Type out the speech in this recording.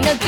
の